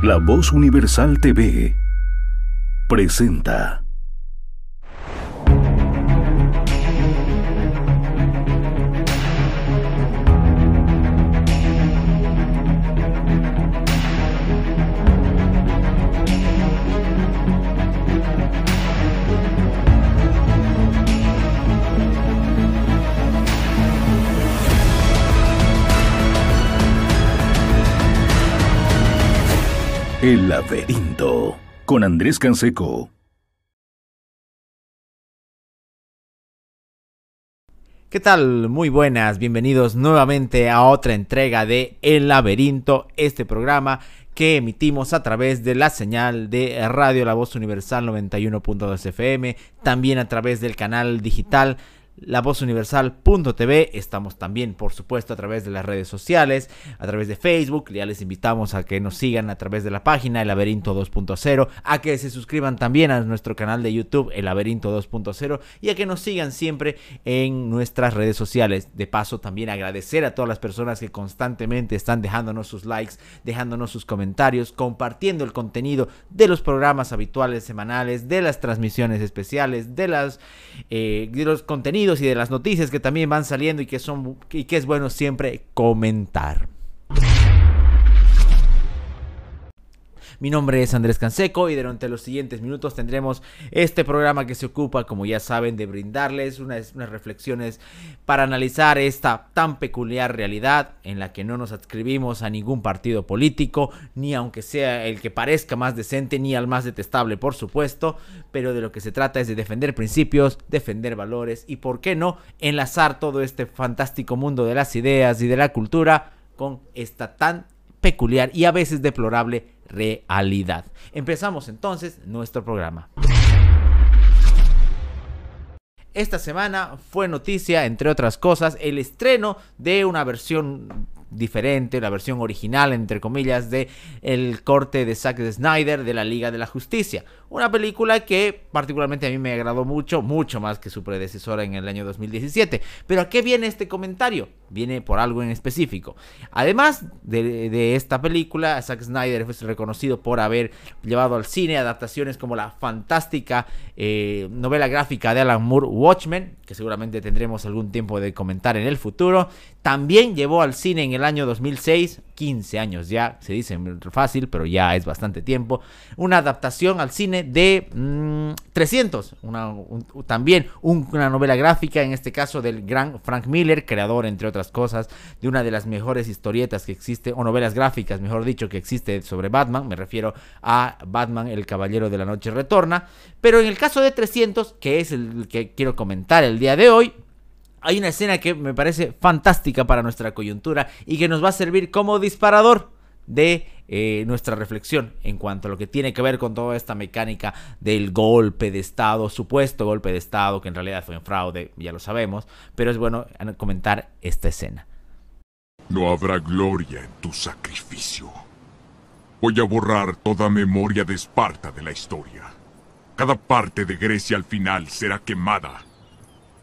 La Voz Universal TV presenta. El laberinto con Andrés Canseco. ¿Qué tal? Muy buenas, bienvenidos nuevamente a otra entrega de El laberinto, este programa que emitimos a través de la señal de Radio La Voz Universal 91.2 FM, también a través del canal digital lavozuniversal.tv. Estamos también, por supuesto, a través de las redes sociales, a través de Facebook. Ya les invitamos a que nos sigan a través de la página El Laberinto 2.0, a que se suscriban también a nuestro canal de YouTube El Laberinto 2.0 y a que nos sigan siempre en nuestras redes sociales. De paso, también agradecer a todas las personas que constantemente están dejándonos sus likes, dejándonos sus comentarios, compartiendo el contenido de los programas habituales semanales, de las transmisiones especiales, de, las, eh, de los contenidos y de las noticias que también van saliendo y que, son, y que es bueno siempre comentar. Mi nombre es Andrés Canseco y durante los siguientes minutos tendremos este programa que se ocupa, como ya saben, de brindarles unas, reflexiones para analizar esta tan peculiar realidad en la que no nos adscribimos a ningún partido político, ni aunque sea el que parezca más decente, ni al más detestable, por supuesto, pero de lo que se trata es de defender principios, defender valores y, por qué no, enlazar todo este fantástico mundo de las ideas y de la cultura con esta tan peculiar y a veces deplorable realidad. Empezamos entonces nuestro programa. Esta semana fue noticia, entre otras cosas, el estreno de una versión diferente, la versión original, entre comillas, de el corte de Zack Snyder de la Liga de la Justicia. Una película que particularmente a mí me agradó mucho, mucho más que su predecesora en el año 2017. Pero ¿a qué viene este comentario? Viene por algo en específico. Además de, esta película, Zack Snyder fue reconocido por haber llevado al cine adaptaciones como la fantástica eh, novela gráfica de Alan Moore, Watchmen, que seguramente tendremos algún tiempo de comentar en el futuro. También llevó al cine en el año 2006, 15 años ya, se dice fácil, pero ya es bastante tiempo, una adaptación al cine de 300, mm, una, también una novela gráfica, en este caso del gran Frank Miller, creador, entre otras cosas, de una de las mejores historietas que existe, o novelas gráficas, mejor dicho, que existe sobre Batman, me refiero a Batman, el Caballero de la Noche Retorna, pero en el caso de 300, que es el que quiero comentar el día de hoy, hay una escena que me parece fantástica para nuestra coyuntura y que nos va a servir como disparador de eh, nuestra reflexión en cuanto a lo que tiene que ver con toda esta mecánica del golpe de Estado, supuesto golpe de Estado, que en realidad fue un fraude, ya lo sabemos, pero es bueno comentar esta escena. No habrá gloria en tu sacrificio. Voy a borrar toda memoria de Esparta de la historia. Cada parte de Grecia al final será quemada.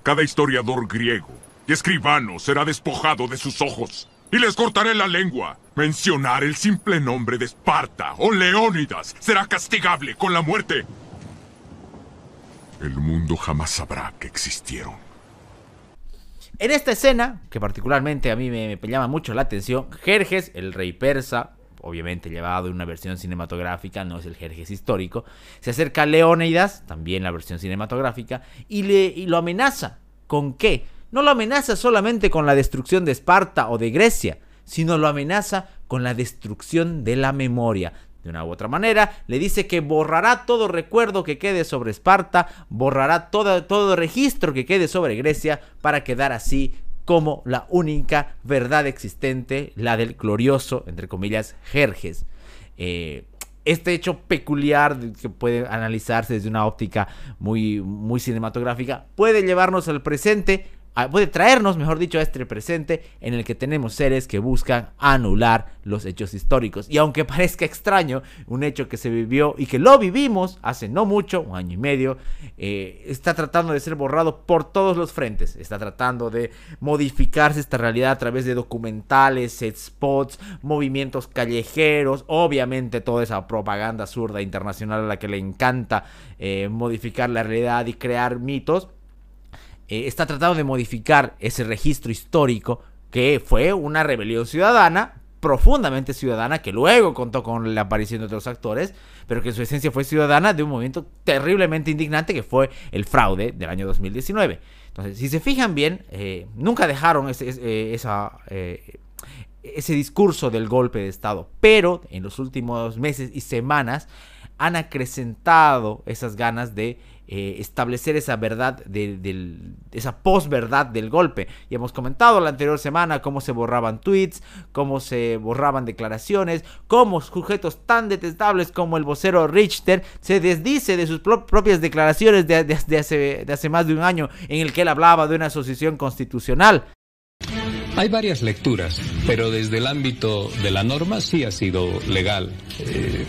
Cada historiador griego y escribano será despojado de sus ojos y les cortaré la lengua. Mencionar el simple nombre de Esparta o Leónidas será castigable con la muerte. El mundo jamás sabrá que existieron. En esta escena, que particularmente a mí me, me llama mucho la atención, Jerjes, el rey persa, obviamente llevado en una versión cinematográfica, no es el Jerjes histórico, se acerca a Leónidas, también la versión cinematográfica, y, le, y lo amenaza. ¿Con qué? no lo amenaza solamente con la destrucción de Esparta o de Grecia, sino lo amenaza con la destrucción de la memoria. De una u otra manera, le dice que borrará todo recuerdo que quede sobre Esparta, borrará todo, todo registro que quede sobre Grecia para quedar así como la única verdad existente, la del glorioso, entre comillas, Jerjes. Eh, este hecho peculiar que puede analizarse desde una óptica muy, muy cinematográfica puede llevarnos al presente puede traernos, mejor dicho, a este presente en el que tenemos seres que buscan anular los hechos históricos. Y aunque parezca extraño, un hecho que se vivió y que lo vivimos hace no mucho, un año y medio, eh, está tratando de ser borrado por todos los frentes. Está tratando de modificarse esta realidad a través de documentales, spots, movimientos callejeros, obviamente toda esa propaganda zurda internacional a la que le encanta eh, modificar la realidad y crear mitos eh, está tratando de modificar ese registro histórico que fue una rebelión ciudadana, profundamente ciudadana, que luego contó con la aparición de otros actores, pero que en su esencia fue ciudadana de un movimiento terriblemente indignante que fue el fraude del año 2019. Entonces, si se fijan bien, eh, nunca dejaron ese, eh, esa, ese discurso del golpe de Estado, pero en los últimos meses y semanas han acrecentado esas ganas de eh, establecer esa verdad, de, esa posverdad del golpe. Y hemos comentado la anterior semana cómo se borraban tweets, cómo se borraban declaraciones, cómo sujetos tan detestables como el vocero Richter se desdice de sus propias declaraciones de, hace, de hace más de un año en el que él hablaba de una asociación constitucional. Hay varias lecturas, pero desde el ámbito de la norma sí ha sido legal eh,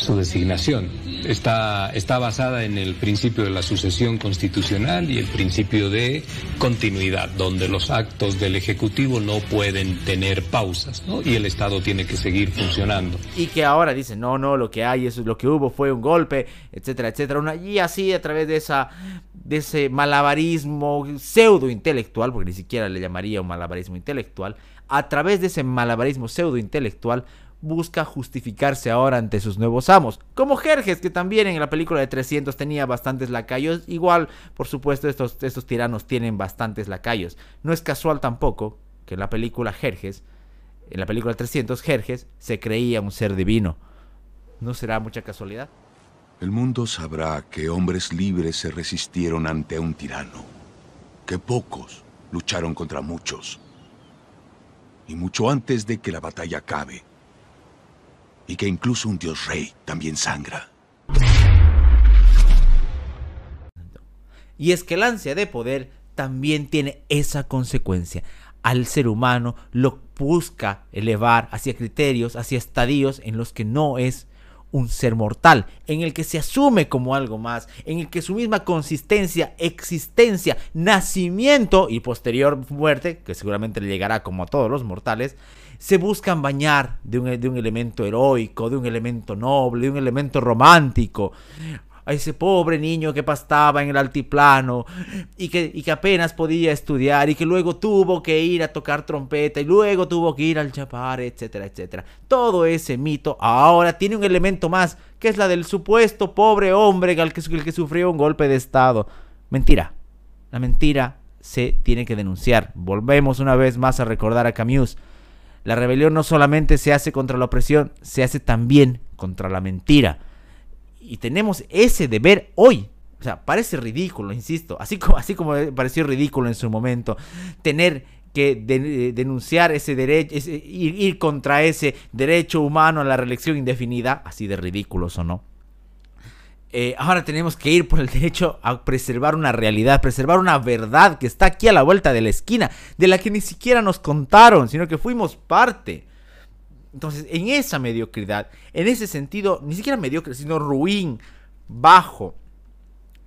su designación está, está basada en el principio de la sucesión constitucional y el principio de continuidad, donde los actos del Ejecutivo no pueden tener pausas, ¿no? Y el Estado tiene que seguir funcionando. Y que ahora dicen, no, no, lo que hay, es lo que hubo fue un golpe, etcétera, etcétera. y así a través de esa de ese malabarismo pseudo intelectual, porque ni siquiera le llamaría un malabarismo intelectual, a través de ese malabarismo pseudo intelectual busca justificarse ahora ante sus nuevos amos. Como Jerjes, que también en la película de 300 tenía bastantes lacayos. Igual, por supuesto, estos, tiranos tienen bastantes lacayos. No es casual tampoco que en la película Jerjes, en la película 300, Jerjes se creía un ser divino. ¿No será mucha casualidad? El mundo sabrá que hombres libres se resistieron ante un tirano, que pocos lucharon contra muchos. Y mucho antes de que la batalla acabe, y que incluso un dios rey también sangra. Y es que el ansia de poder también tiene esa consecuencia. Al ser humano lo busca elevar hacia criterios, hacia estadios en los que no es un ser mortal, en el que se asume como algo más, en el que su misma consistencia, existencia, nacimiento y posterior muerte, que seguramente le llegará como a todos los mortales, se buscan bañar de un, de un elemento heroico, de un elemento noble, de un elemento romántico a ese pobre niño que pastaba en el altiplano y que, y que, apenas podía estudiar y que luego tuvo que ir a tocar trompeta y luego tuvo que ir al chapar, etcétera, etcétera. Todo ese mito ahora tiene un elemento más, que es la del supuesto pobre hombre al que, el que sufrió un golpe de estado. Mentira. La mentira se tiene que denunciar. Volvemos una vez más a recordar a Camus. La rebelión no solamente se hace contra la opresión, se hace también contra la mentira. Y tenemos ese deber hoy. O sea, parece ridículo, insisto, así como, así como pareció ridículo en su momento, tener que denunciar ese derecho, ir, ir, contra ese derecho humano a la reelección indefinida, así de ridículos o no. Eh, ahora tenemos que ir por el derecho a preservar una realidad, preservar una verdad que está aquí a la vuelta de la esquina, de la que ni siquiera nos contaron, sino que fuimos parte. Entonces, en esa mediocridad, en ese sentido, ni siquiera mediocre, sino ruin, bajo,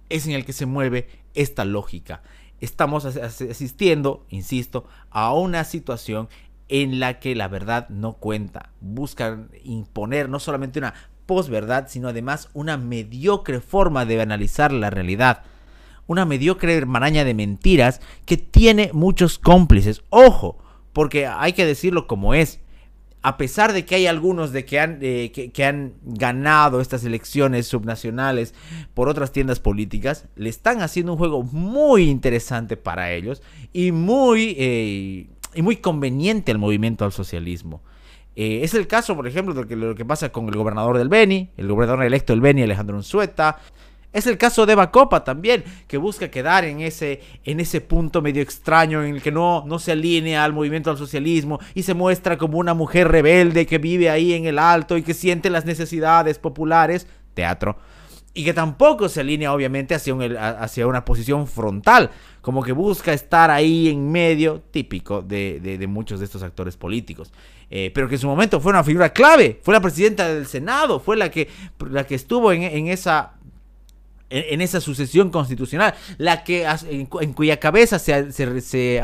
es en el que se mueve esta lógica. Estamos asistiendo, insisto, a una situación en la que la verdad no cuenta. Buscan imponer no solamente una posverdad, sino además una mediocre forma de analizar la realidad. Una mediocre maraña de mentiras que tiene muchos cómplices. Ojo, porque hay que decirlo como es. A pesar de que hay algunos de que han, que, han ganado estas elecciones subnacionales por otras tiendas políticas, le están haciendo un juego muy interesante para ellos y muy, eh, y muy conveniente al movimiento al socialismo. Eh, es el caso, por ejemplo, de lo que pasa con el gobernador del Beni, el gobernador electo del Beni, Alejandro Unzueta. Es el caso de Bacopa también, que busca quedar en ese, en ese punto medio extraño en el que no, no se alinea al movimiento al socialismo y se muestra como una mujer rebelde que vive ahí en el alto y que siente las necesidades populares. Teatro. Y que tampoco se alinea obviamente hacia, hacia una posición frontal, como que busca estar ahí en medio, típico de, muchos de estos actores políticos. Eh, pero que en su momento fue una figura clave, fue la presidenta del Senado, fue la que, la que estuvo en, esa en, esa sucesión constitucional, la que en, cuya cabeza se, se,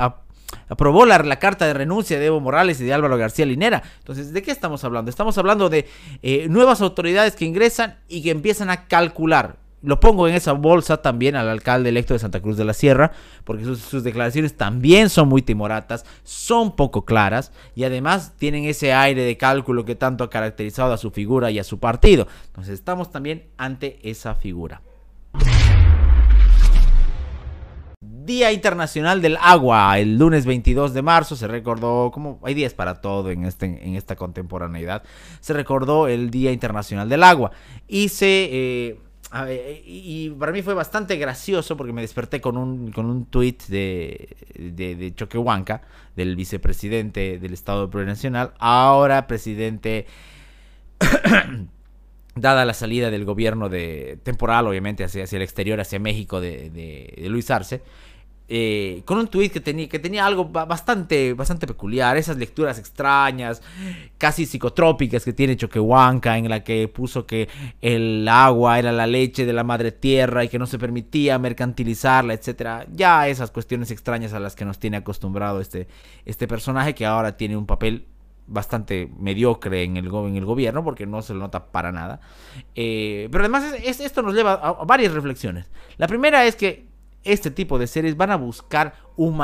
aprobó la, carta de renuncia de Evo Morales y de Álvaro García Linera. Entonces, ¿de qué estamos hablando? Estamos hablando de eh, nuevas autoridades que ingresan y que empiezan a calcular. Lo pongo en esa bolsa también al alcalde electo de Santa Cruz de la Sierra, porque sus, sus declaraciones también son muy timoratas, son poco claras y además tienen ese aire de cálculo que tanto ha caracterizado a su figura y a su partido. Entonces, estamos también ante esa figura. Día Internacional del Agua. El lunes 22 de marzo se recordó, como hay días para todo en, este, en esta contemporaneidad, se recordó el Día Internacional del Agua. Y. Eh, y para mí fue bastante gracioso porque me desperté con un, con un tweet de, de, Choquehuanca, del vicepresidente del Estado Plurinacional, ahora presidente dada la salida del gobierno de temporal, obviamente, hacia, hacia el exterior, hacia México de, de Luis Arce, eh, con un tweet que tenía, algo bastante, bastante peculiar, esas lecturas extrañas, casi psicotrópicas que tiene Choquehuanca, en la que puso que el agua era la leche de la madre tierra y que no se permitía mercantilizarla, etcétera. Ya esas cuestiones extrañas a las que nos tiene acostumbrado este, este personaje que ahora tiene un papel bastante mediocre en el, en el gobierno porque no se lo nota para nada. Eh, pero además esto nos lleva a varias reflexiones. La primera es que este tipo de series van a buscar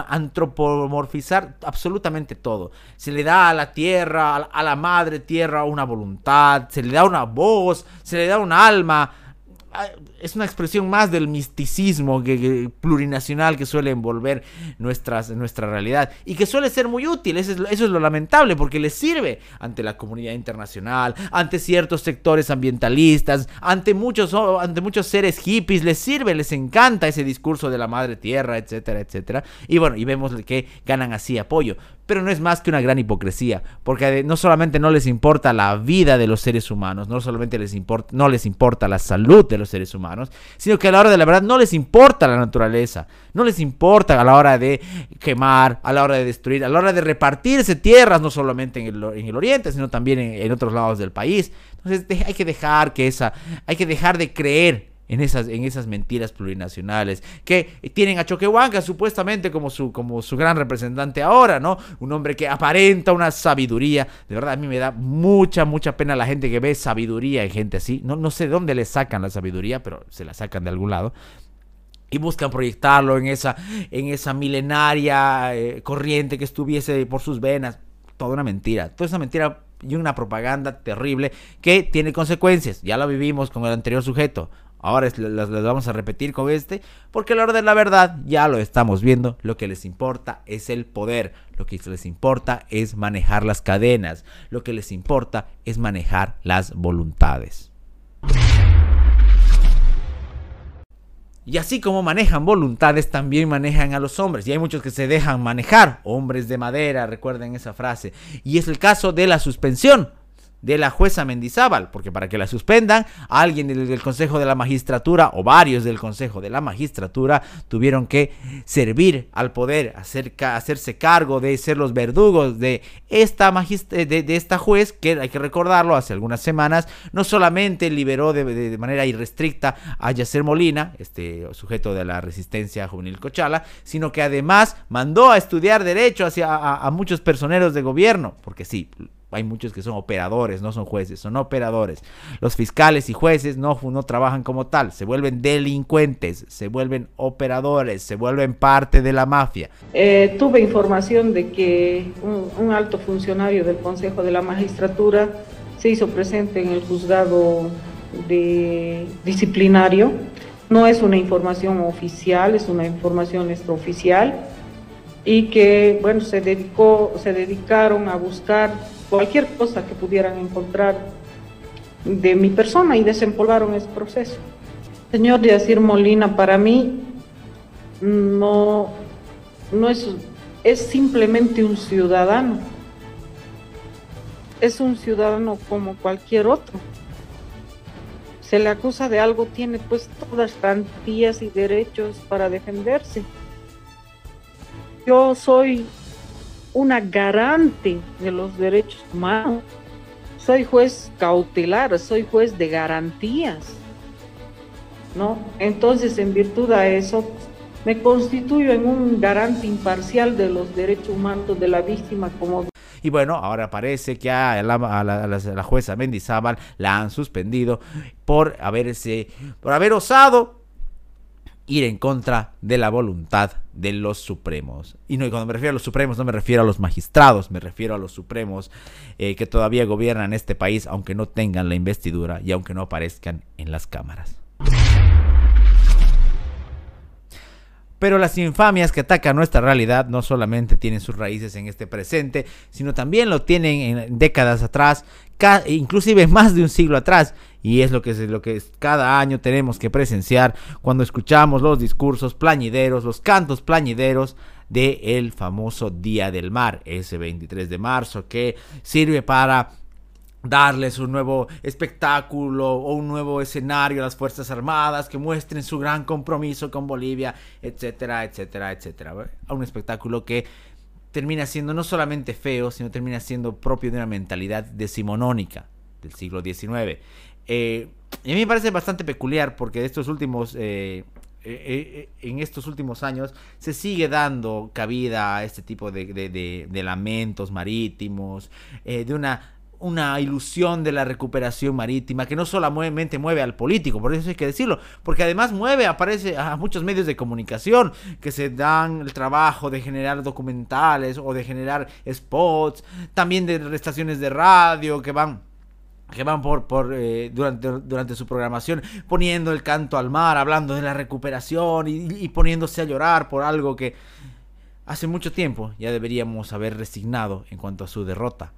antropomorfizar absolutamente todo. Se le da a la tierra, a la madre tierra una voluntad, se le da una voz, se le da un alma, es una expresión más del misticismo plurinacional que suele envolver nuestras, nuestra realidad y que suele ser muy útil. Eso es, lo lamentable porque le sirve ante la comunidad internacional, ante ciertos sectores ambientalistas, ante muchos, ante muchos seres hippies. Les sirve, les encanta ese discurso de la madre tierra, etcétera, etcétera. Y bueno, y vemos que ganan así apoyo. Pero no es más que una gran hipocresía, porque no solamente no les importa la vida de los seres humanos, no solamente les importa, no les importa la salud de los seres humanos, sino que a la hora de la verdad no les importa la naturaleza, no les importa a la hora de quemar, a la hora de destruir, a la hora de repartirse tierras, no solamente en el, oriente, sino también en, en otros lados del país. Entonces hay que dejar que esa, hay que dejar de creer en esas, en esas mentiras plurinacionales que tienen a Choquehuanca supuestamente como su, como su gran representante ahora, ¿no? Un hombre que aparenta una sabiduría. De verdad, a mí me da mucha, mucha pena la gente que ve sabiduría en gente así. No, no sé de dónde le sacan la sabiduría, pero se la sacan de algún lado. Y buscan proyectarlo en esa, en esa milenaria eh, corriente que estuviese por sus venas. Toda una mentira. Toda esa mentira y una propaganda terrible que tiene consecuencias. Ya lo vivimos con el anterior sujeto. Ahora las, vamos a repetir con este, porque a la hora de la verdad ya lo estamos viendo. Lo que les importa es el poder, lo que les importa es manejar las cadenas, lo que les importa es manejar las voluntades. Y así como manejan voluntades, también manejan a los hombres. Y hay muchos que se dejan manejar, hombres de madera, recuerden esa frase. Y es el caso de la suspensión de la jueza Mendizábal, porque para que la suspendan, alguien del, Consejo de la Magistratura o varios del Consejo de la Magistratura tuvieron que servir al poder, hacerse cargo de ser los verdugos de esta, de, de, esta juez, que hay que recordarlo, hace algunas semanas, no solamente liberó de, manera irrestricta a Yacer Molina, este sujeto de la resistencia juvenil Cochala, sino que además mandó a estudiar derecho hacia a muchos personeros de gobierno, porque sí, hay muchos que son operadores, no son jueces, son operadores. Los fiscales y jueces no, no trabajan como tal, se vuelven delincuentes, se vuelven operadores, se vuelven parte de la mafia. Eh, tuve información de que un, alto funcionario del Consejo de la Magistratura se hizo presente en el juzgado disciplinario. No es una información oficial, es una información extraoficial y que bueno se dedicó se dedicaron a buscar cualquier cosa que pudieran encontrar de mi persona y desempolvaron ese proceso. Señor Yacir Molina, para mí no, no es, es simplemente un ciudadano. Es un ciudadano como cualquier otro. se le acusa de algo tiene pues todas garantías y derechos para defenderse. Yo soy una garante de los derechos humanos. Soy juez cautelar, soy juez de garantías. ¿No? Entonces, en virtud a eso, me constituyo en un garante imparcial de los derechos humanos de la víctima como y bueno, ahora parece que a la, jueza Mendizábal la han suspendido por haberse, por haber osado ir en contra de la voluntad de los supremos. Y no, cuando me refiero a los supremos, no me refiero a los magistrados, me refiero a los supremos eh, que todavía gobiernan este país, aunque no tengan la investidura y aunque no aparezcan en las cámaras. Pero las infamias que atacan nuestra realidad no solamente tienen sus raíces en este presente, sino también lo tienen en décadas atrás, inclusive más de un siglo atrás. Y es lo que, es lo que cada año tenemos que presenciar cuando escuchamos los discursos plañideros, los cantos plañideros del el famoso Día del Mar, ese 23 de marzo, que sirve para darles un nuevo espectáculo o un nuevo escenario a las Fuerzas Armadas, que muestren su gran compromiso con Bolivia, etcétera, etcétera, etcétera. Un espectáculo que termina siendo no solamente feo, sino termina siendo propio de una mentalidad decimonónica del siglo XIX. Eh, y a mí me parece bastante peculiar porque de estos últimos... Eh, eh, en estos últimos años se sigue dando cabida a este tipo de, de lamentos marítimos, de una una ilusión de la recuperación marítima que no solamente mueve al político, por eso hay que decirlo, porque además mueve, aparece a muchos medios de comunicación que se dan el trabajo de generar documentales o de generar spots, también de estaciones de radio que van que van por, por eh, durante, durante su programación poniendo el canto al mar, hablando de la recuperación y poniéndose a llorar por algo que hace mucho tiempo ya deberíamos haber resignado en cuanto a su derrota.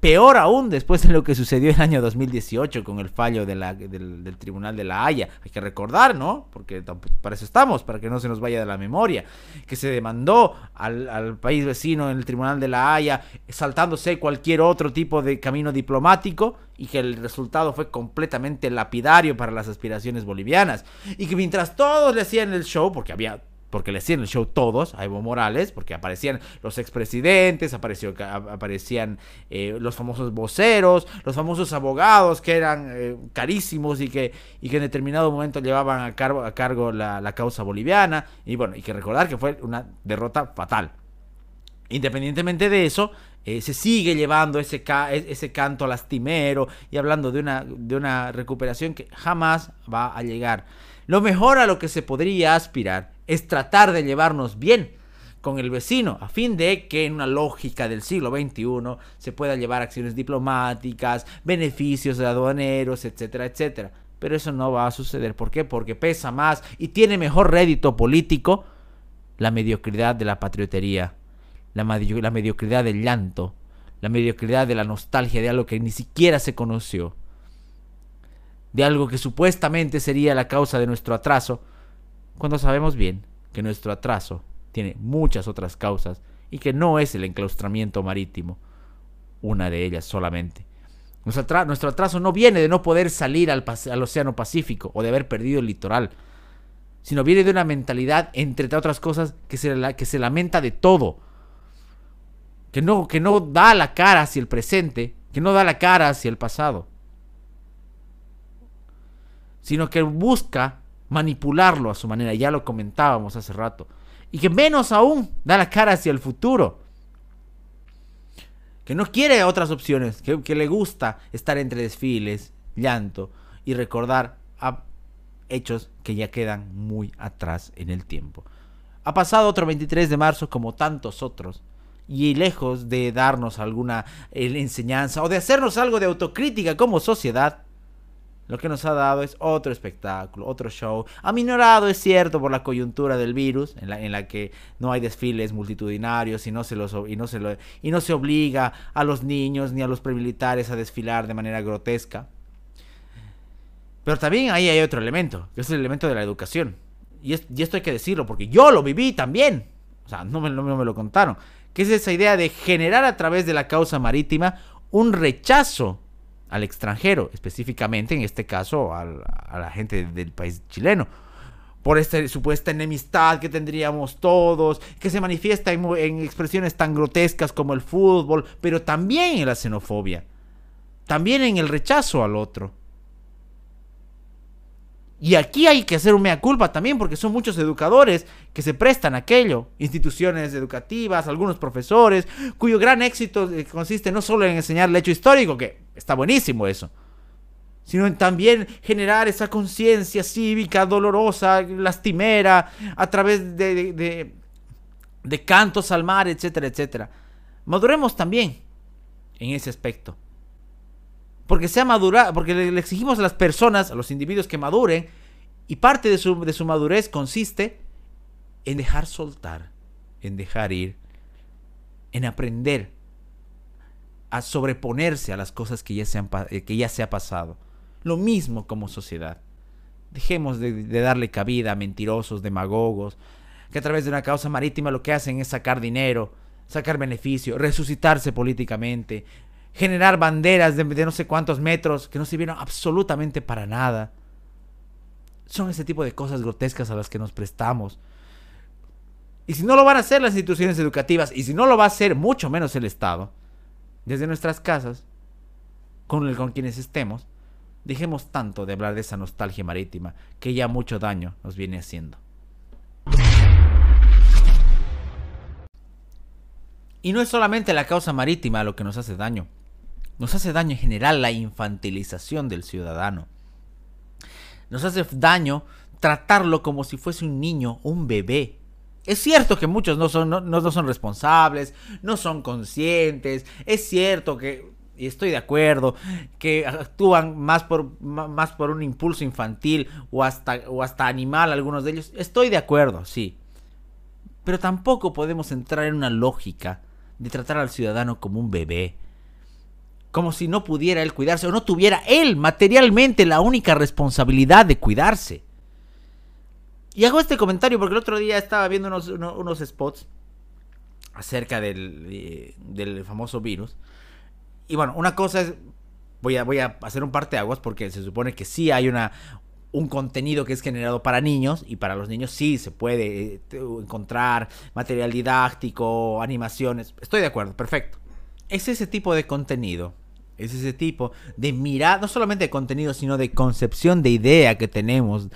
Peor aún después de lo que sucedió el año 2018 con el fallo del, Tribunal de la Haya. Hay que recordar, ¿no? Porque para eso estamos, para que no se nos vaya de la memoria. Que se demandó al, país vecino en el Tribunal de la Haya, saltándose cualquier otro tipo de camino diplomático y que el resultado fue completamente lapidario para las aspiraciones bolivianas. Y que mientras todos le hacían el show, porque había porque le hacían el show todos a Evo Morales, porque aparecían los expresidentes, apareció, aparecían eh, los famosos voceros, los famosos abogados que eran eh, carísimos y que, y que en determinado momento llevaban a cargo, la, causa boliviana. Y bueno, hay que recordar que fue una derrota fatal. Independientemente de eso, eh, se sigue llevando ese, e, ese canto lastimero y hablando de una, de una recuperación que jamás va a llegar. Lo mejor a lo que se podría aspirar es tratar de llevarnos bien con el vecino, a fin de que en una lógica del siglo XXI se pueda llevar acciones diplomáticas, beneficios aduaneros, etcétera, etcétera. Pero eso no va a suceder. ¿Por qué? Porque pesa más y tiene mejor rédito político la mediocridad de la patriotería, la mediocridad del llanto, la mediocridad de la nostalgia de algo que ni siquiera se conoció, de algo que supuestamente sería la causa de nuestro atraso, cuando sabemos bien que nuestro atraso tiene muchas otras causas y que no es el enclaustramiento marítimo, una de ellas solamente. Nuestro, atraso no viene de no poder salir al, Océano Pacífico o de haber perdido el litoral, sino viene de una mentalidad, entre otras cosas, que se, que se lamenta de todo, que no, que no da la cara hacia el presente, que no da la cara hacia el pasado, sino que busca manipularlo a su manera, ya lo comentábamos hace rato. Y que menos aún da la cara hacia el futuro. Que no quiere otras opciones, que, le gusta estar entre desfiles, llanto y recordar hechos que ya quedan muy atrás en el tiempo. Ha pasado otro 23 de marzo como tantos otros y lejos de darnos alguna eh, enseñanza o de hacernos algo de autocrítica como sociedad, lo que nos ha dado es otro espectáculo, otro show, aminorado es cierto por la coyuntura del virus, en la, que no hay desfiles multitudinarios y no, se y, no se y no se obliga a los niños ni a los premilitares a desfilar de manera grotesca. Pero también ahí hay otro elemento, que es el elemento de la educación. Y, esto hay que decirlo, porque yo lo viví también. O sea, no me, no me lo contaron. Que es esa idea de generar a través de la causa marítima un rechazo al extranjero, específicamente en este caso a la gente del país chileno por esta supuesta enemistad que tendríamos todos, que se manifiesta en, en, expresiones tan grotescas como el fútbol, pero también en la xenofobia, también en el rechazo al otro. Y aquí hay que hacer un mea culpa también porque son muchos educadores que se prestan a aquello, instituciones educativas, algunos profesores, cuyo gran éxito eh, consiste no solo en enseñar el hecho histórico, que está buenísimo eso, sino en también generar esa conciencia cívica dolorosa, lastimera, a través de, de, de, cantos al mar, etcétera, etcétera. Maduremos también en ese aspecto. Porque sea madura, porque le, exigimos a las personas, a los individuos que maduren, y parte de su, de su madurez consiste en dejar soltar, en dejar ir, en aprender a sobreponerse a las cosas que ya se, han, que ya se ha pasado. Lo mismo como sociedad. Dejemos de, darle cabida a mentirosos, demagogos, que a través de una causa marítima lo que hacen es sacar dinero, sacar beneficio, resucitarse políticamente, generar banderas de, no sé cuántos metros que no sirvieron absolutamente para nada. Son ese tipo de cosas grotescas a las que nos prestamos. Y si no lo van a hacer las instituciones educativas, y si no lo va a hacer mucho menos el Estado, desde nuestras casas, con, el, con quienes estemos, Dejemos tanto de hablar de esa nostalgia marítima que ya mucho daño nos viene haciendo. Y no es solamente la causa marítima lo que nos hace daño. Nos hace daño en general la infantilización del ciudadano. Nos hace daño tratarlo como si fuese un niño, un bebé. Es cierto que muchos no son, no, no son responsables, no son conscientes. Es cierto que y estoy de acuerdo, que actúan más por, más por un impulso infantil o hasta, o hasta animal algunos de ellos, estoy de acuerdo, sí. Pero tampoco podemos entrar en una lógica de tratar al ciudadano como un bebé. Como si no pudiera él cuidarse o no tuviera él materialmente la única responsabilidad de cuidarse. Y hago este comentario porque el otro día estaba viendo unos, unos, spots acerca del, eh, del famoso virus y bueno, una cosa es, voy a, voy a hacer un parte de aguas porque se supone que sí hay una, un contenido que es generado para niños y para los niños sí se puede eh, encontrar material didáctico, animaciones. Estoy de acuerdo, perfecto. Es ese tipo de contenido, es ese tipo de mirada, no solamente de contenido, sino de concepción de idea que tenemos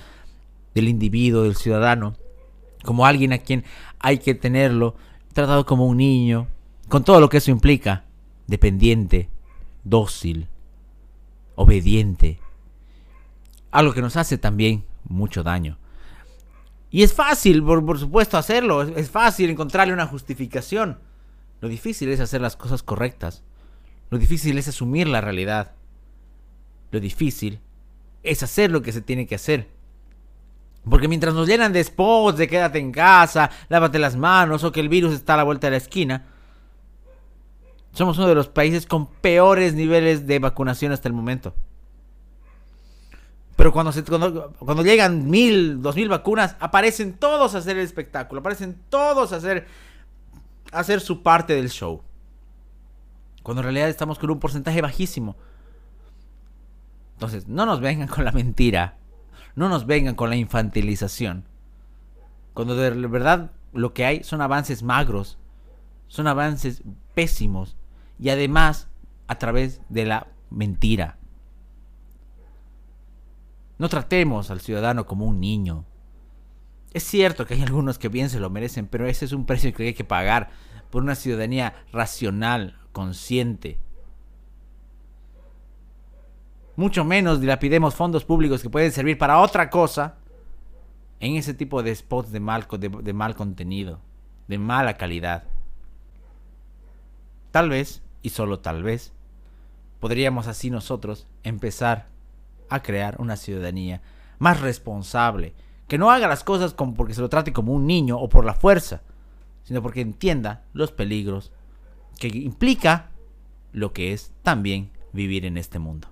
del individuo, del ciudadano, como alguien a quien hay que tenerlo tratado como un niño, con todo lo que eso implica dependiente, dócil, obediente. Algo que nos hace también mucho daño. Y es fácil, por, supuesto, hacerlo. Es, fácil encontrarle una justificación. Lo difícil es hacer las cosas correctas. Lo difícil es asumir la realidad. Lo difícil es hacer lo que se tiene que hacer. Porque mientras nos llenan de spots de quédate en casa, lávate las manos o que el virus está a la vuelta de la esquina, somos uno de los países con peores niveles de vacunación hasta el momento. Pero cuando, se, cuando, llegan mil, dos mil vacunas, aparecen todos a hacer el espectáculo, aparecen todos a hacer, a hacer su parte del show. Cuando en realidad estamos con un porcentaje bajísimo. Entonces, no nos vengan con la mentira. No nos vengan con la infantilización. Cuando de verdad lo que hay son avances magros. Son avances pésimos y además a través de la mentira. No tratemos al ciudadano como un niño. Es cierto que hay algunos que bien se lo merecen, pero ese es un precio que hay que pagar por una ciudadanía racional, consciente. Mucho menos dilapidemos fondos públicos que pueden servir para otra cosa en ese tipo de spots de mal, de mal contenido, de mala calidad. Tal vez y solo tal vez, podríamos así nosotros empezar a crear una ciudadanía más responsable, que no haga las cosas como porque se lo trate como un niño o por la fuerza, sino porque entienda los peligros que implica lo que es también vivir en este mundo.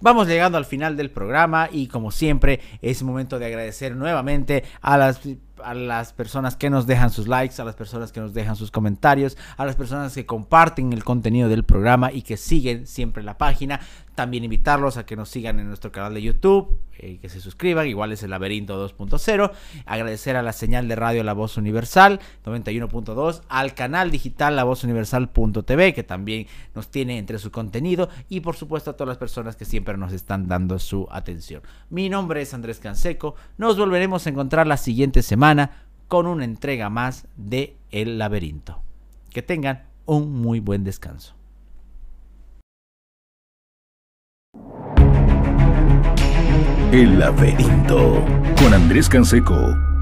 Vamos llegando al final del programa y como siempre es momento de agradecer nuevamente a las a las personas que nos dejan sus likes, a las personas que nos dejan sus comentarios, a las personas que comparten el contenido del programa y que siguen siempre la página. También invitarlos a que nos sigan en nuestro canal de YouTube, eh, que se suscriban, igual es el laberinto 2.0. Agradecer a la señal de radio La Voz Universal 91.2, al canal digital La Voz que también nos tiene entre su contenido, y por supuesto a todas las personas que siempre nos están dando su atención. Mi nombre es Andrés Canseco, nos volveremos a encontrar la siguiente con una entrega más de El Laberinto. Que tengan un muy buen descanso. El laberinto con Andrés Canseco